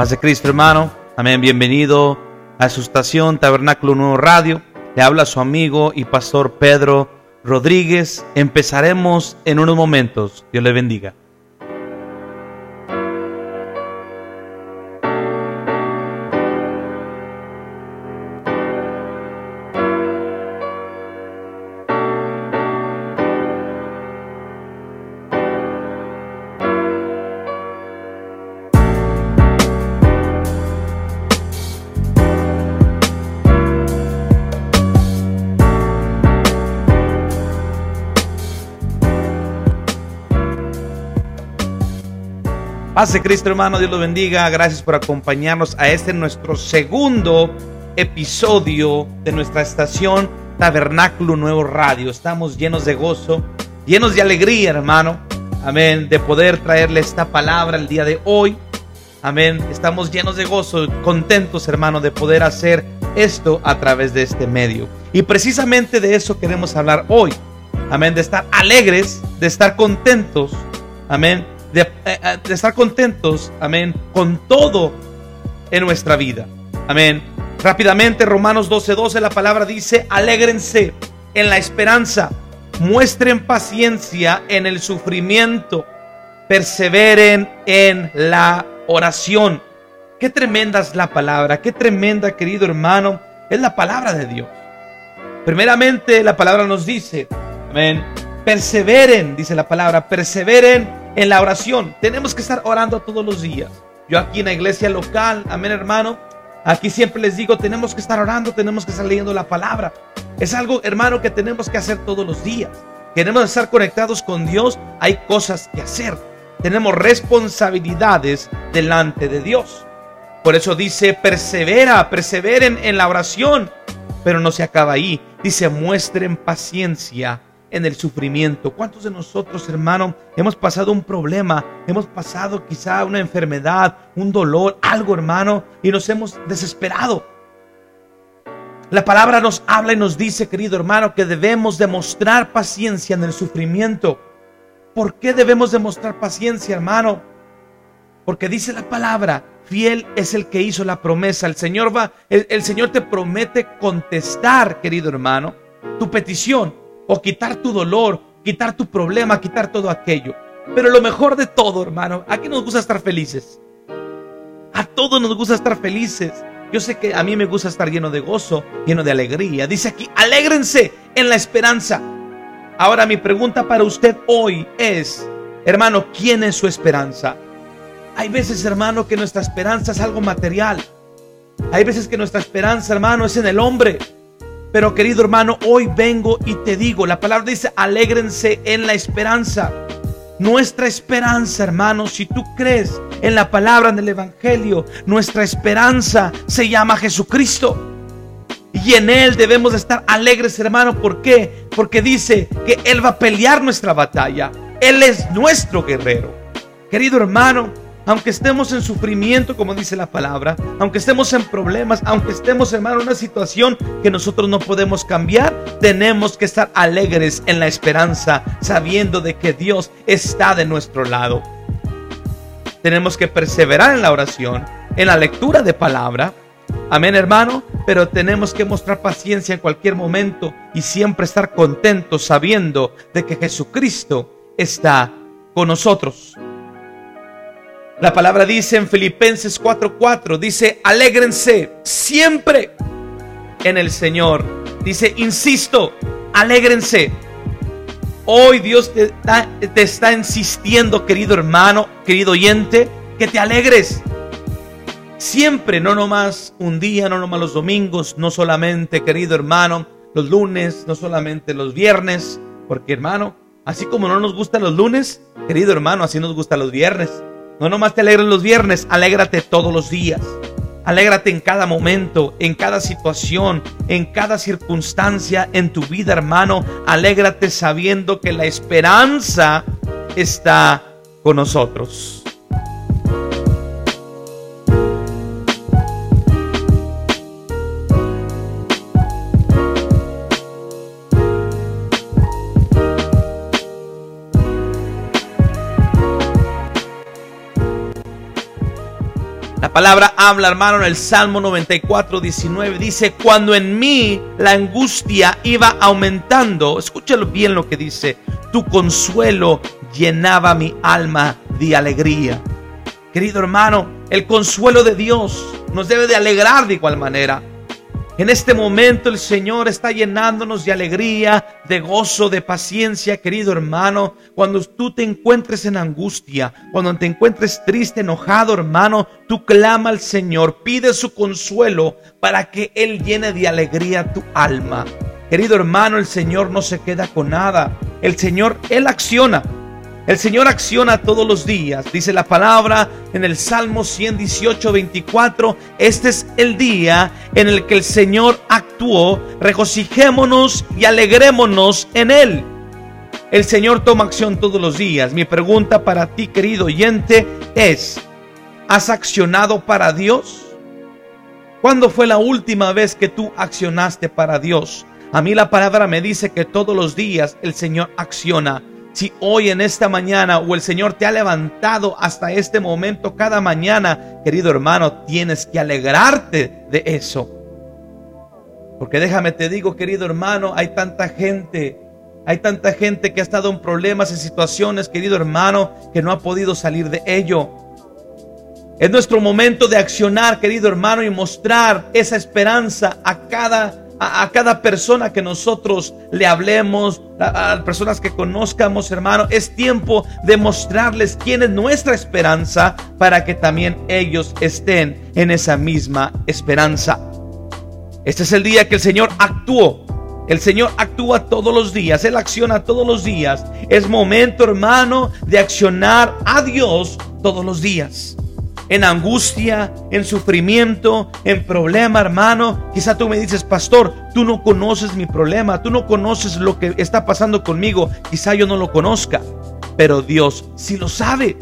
Paz de Cristo, hermano. Amén. Bienvenido a su estación Tabernáculo Nuevo Radio. Le habla su amigo y pastor Pedro Rodríguez. Empezaremos en unos momentos. Dios le bendiga. De Cristo, hermano. Dios los bendiga. Gracias por acompañarnos a este nuestro segundo episodio de nuestra estación Tabernáculo Nuevo Radio. Estamos llenos de gozo, llenos de alegría, hermano. Amén. De poder traerle esta palabra el día de hoy. Amén. Estamos llenos de gozo, contentos, hermano, de poder hacer esto a través de este medio. Y precisamente de eso queremos hablar hoy. Amén. De estar alegres, de estar contentos. Amén de, estar contentos, amén, con todo en nuestra vida. Amén. Rápidamente, Romanos 12:12, 12, la palabra dice, alégrense en la esperanza, muestren paciencia en el sufrimiento, perseveren en la oración. Qué tremenda es la palabra, qué tremenda, querido hermano, es la palabra de Dios. Primeramente, la palabra nos dice, amén, perseveren, dice la palabra, perseveren en la oración. Tenemos que estar orando todos los días. Yo aquí en la iglesia local, amén hermano, aquí siempre les digo, tenemos que estar orando, tenemos que estar leyendo la palabra. Es algo, hermano, que tenemos que hacer todos los días. Queremos estar conectados con Dios, hay cosas que hacer. Tenemos responsabilidades delante de Dios. Por eso dice, persevera, perseveren en la oración. Pero no se acaba ahí. Dice, muestren paciencia en el sufrimiento. ¿Cuántos de nosotros, hermano, hemos pasado un problema, hemos pasado quizá una enfermedad, un dolor, algo, hermano, y nos hemos desesperado? La palabra nos habla y nos dice, querido hermano, que debemos demostrar paciencia en el sufrimiento. ¿Por qué debemos demostrar paciencia, hermano? Porque dice la palabra, fiel es el que hizo la promesa. El Señor va, el, el Señor te promete contestar, querido hermano, tu petición o quitar tu dolor, quitar tu problema, quitar todo aquello. Pero lo mejor de todo, hermano, ¿a qué nos gusta estar felices? A todos nos gusta estar felices. Yo sé que a mí me gusta estar lleno de gozo, lleno de alegría. Dice aquí, alégrense en la esperanza. Ahora mi pregunta para usted hoy es, hermano, ¿quién es su esperanza? Hay veces, hermano, que nuestra esperanza es algo material. Hay veces que nuestra esperanza, hermano, es en el hombre. Pero querido hermano, hoy vengo y te digo, la palabra dice, alégrense en la esperanza. Nuestra esperanza, hermano, si tú crees en la palabra del Evangelio, nuestra esperanza se llama Jesucristo. Y en Él debemos estar alegres, hermano. ¿Por qué? Porque dice que Él va a pelear nuestra batalla. Él es nuestro guerrero. Querido hermano, aunque estemos en sufrimiento, como dice la palabra, aunque estemos en problemas, aunque estemos, hermano, en una situación que nosotros no podemos cambiar, tenemos que estar alegres en la esperanza, sabiendo de que Dios está de nuestro lado. Tenemos que perseverar en la oración, en la lectura de palabra. Amén, hermano, pero tenemos que mostrar paciencia en cualquier momento y siempre estar contentos sabiendo de que Jesucristo está con nosotros. La palabra dice en Filipenses 4:4, dice, alégrense siempre en el Señor. Dice, insisto, alégrense. Hoy Dios te está, te está insistiendo, querido hermano, querido oyente, que te alegres. Siempre, no nomás un día, no nomás los domingos, no solamente, querido hermano, los lunes, no solamente los viernes, porque hermano, así como no nos gustan los lunes, querido hermano, así nos gustan los viernes. No nomás te alegres los viernes, alégrate todos los días. Alégrate en cada momento, en cada situación, en cada circunstancia en tu vida, hermano. Alégrate sabiendo que la esperanza está con nosotros. Palabra habla, hermano, en el Salmo 94, 19. Dice, cuando en mí la angustia iba aumentando, escúchalo bien lo que dice, tu consuelo llenaba mi alma de alegría. Querido hermano, el consuelo de Dios nos debe de alegrar de igual manera. En este momento el Señor está llenándonos de alegría, de gozo, de paciencia, querido hermano. Cuando tú te encuentres en angustia, cuando te encuentres triste, enojado, hermano, tú clama al Señor, pide su consuelo para que Él llene de alegría tu alma. Querido hermano, el Señor no se queda con nada. El Señor, Él acciona. El Señor acciona todos los días. Dice la palabra en el Salmo 118, 24. Este es el día en el que el Señor actuó. Regocijémonos y alegrémonos en Él. El Señor toma acción todos los días. Mi pregunta para ti, querido oyente, es, ¿has accionado para Dios? ¿Cuándo fue la última vez que tú accionaste para Dios? A mí la palabra me dice que todos los días el Señor acciona si hoy en esta mañana o el Señor te ha levantado hasta este momento cada mañana, querido hermano, tienes que alegrarte de eso. Porque déjame te digo, querido hermano, hay tanta gente, hay tanta gente que ha estado en problemas, en situaciones, querido hermano, que no ha podido salir de ello. Es nuestro momento de accionar, querido hermano, y mostrar esa esperanza a cada a, cada persona que nosotros le hablemos, a, a, personas que conozcamos, hermano. Es tiempo de mostrarles quién es nuestra esperanza para que también ellos estén en esa misma esperanza. Este es el día que el Señor actuó. El Señor actúa todos los días, Él acciona todos los días. Es momento, hermano, de accionar a Dios todos los días en angustia, en sufrimiento, en problema, hermano. Quizá tú me dices, pastor, tú no conoces mi problema, tú no conoces lo que está pasando conmigo. Quizá yo no lo conozca, pero Dios sí lo sabe.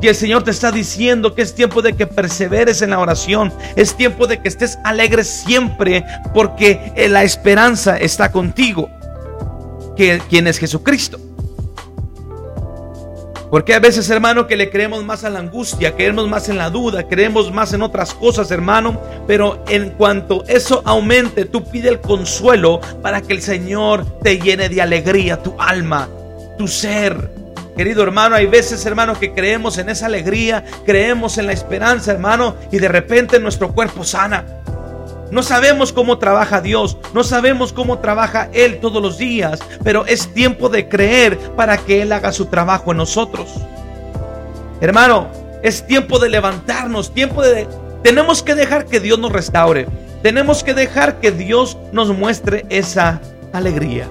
Y el Señor te está diciendo que es tiempo de que perseveres en la oración. Es tiempo de que estés alegre siempre porque la esperanza está contigo. Que, ¿Quién es Jesucristo? Porque a veces, hermano, que le creemos más a la angustia, creemos más en la duda, creemos más en otras cosas, hermano. Pero en cuanto eso aumente, tú pide el consuelo para que el Señor te llene de alegría tu alma, tu ser. Querido hermano, hay veces, hermano, que creemos en esa alegría, creemos en la esperanza, hermano, y de repente nuestro cuerpo sana. No sabemos cómo trabaja Dios, no sabemos cómo trabaja Él todos los días, pero es tiempo de creer para que Él haga su trabajo en nosotros. Hermano, es tiempo de levantarnos, tiempo de... Tenemos que dejar que Dios nos restaure, tenemos que dejar que Dios nos muestre esa alegría.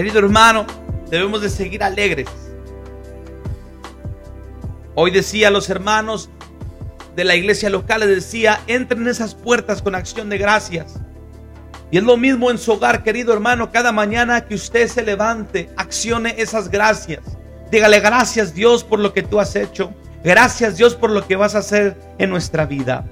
Querido hermano, debemos de seguir alegres. Hoy decía a los hermanos de la iglesia local, les decía, entren en esas puertas con acción de gracias. Y es lo mismo en su hogar, querido hermano, cada mañana que usted se levante, accione esas gracias. Dígale gracias Dios por lo que tú has hecho. Gracias Dios por lo que vas a hacer en nuestra vida.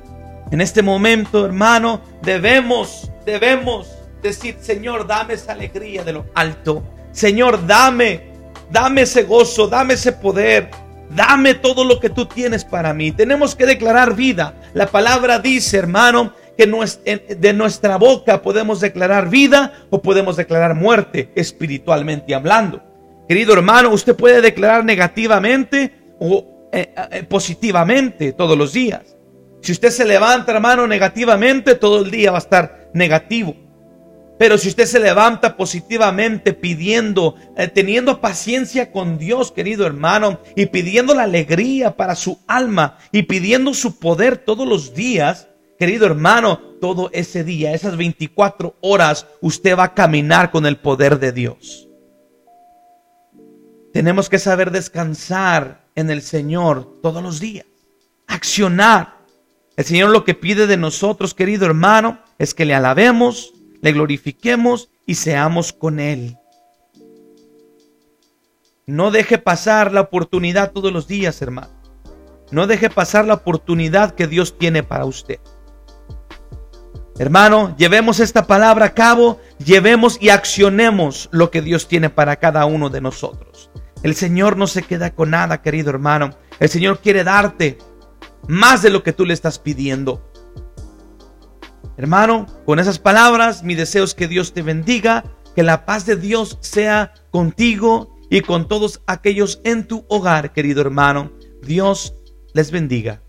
En este momento, hermano, debemos, debemos decir, Señor, dame esa alegría de lo alto. Señor, dame, dame ese gozo, dame ese poder. Dame todo lo que tú tienes para mí. Tenemos que declarar vida. La palabra dice, hermano, que de nuestra boca podemos declarar vida o podemos declarar muerte espiritualmente hablando. Querido hermano, usted puede declarar negativamente o eh, eh, positivamente todos los días. Si usted se levanta, hermano, negativamente, todo el día va a estar negativo. Pero si usted se levanta positivamente pidiendo, eh, teniendo paciencia con Dios, querido hermano, y pidiendo la alegría para su alma y pidiendo su poder todos los días, querido hermano, todo ese día, esas 24 horas, usted va a caminar con el poder de Dios. Tenemos que saber descansar en el Señor todos los días, accionar. El Señor lo que pide de nosotros, querido hermano, es que le alabemos, le glorifiquemos y seamos con Él. No deje pasar la oportunidad todos los días, hermano. No deje pasar la oportunidad que Dios tiene para usted. Hermano, llevemos esta palabra a cabo, llevemos y accionemos lo que Dios tiene para cada uno de nosotros. El Señor no se queda con nada, querido hermano. El Señor quiere darte más de lo que tú le estás pidiendo. Hermano, con esas palabras, mi deseo es que Dios te bendiga, que la paz de Dios sea contigo y con todos aquellos en tu hogar, querido hermano. Dios les bendiga.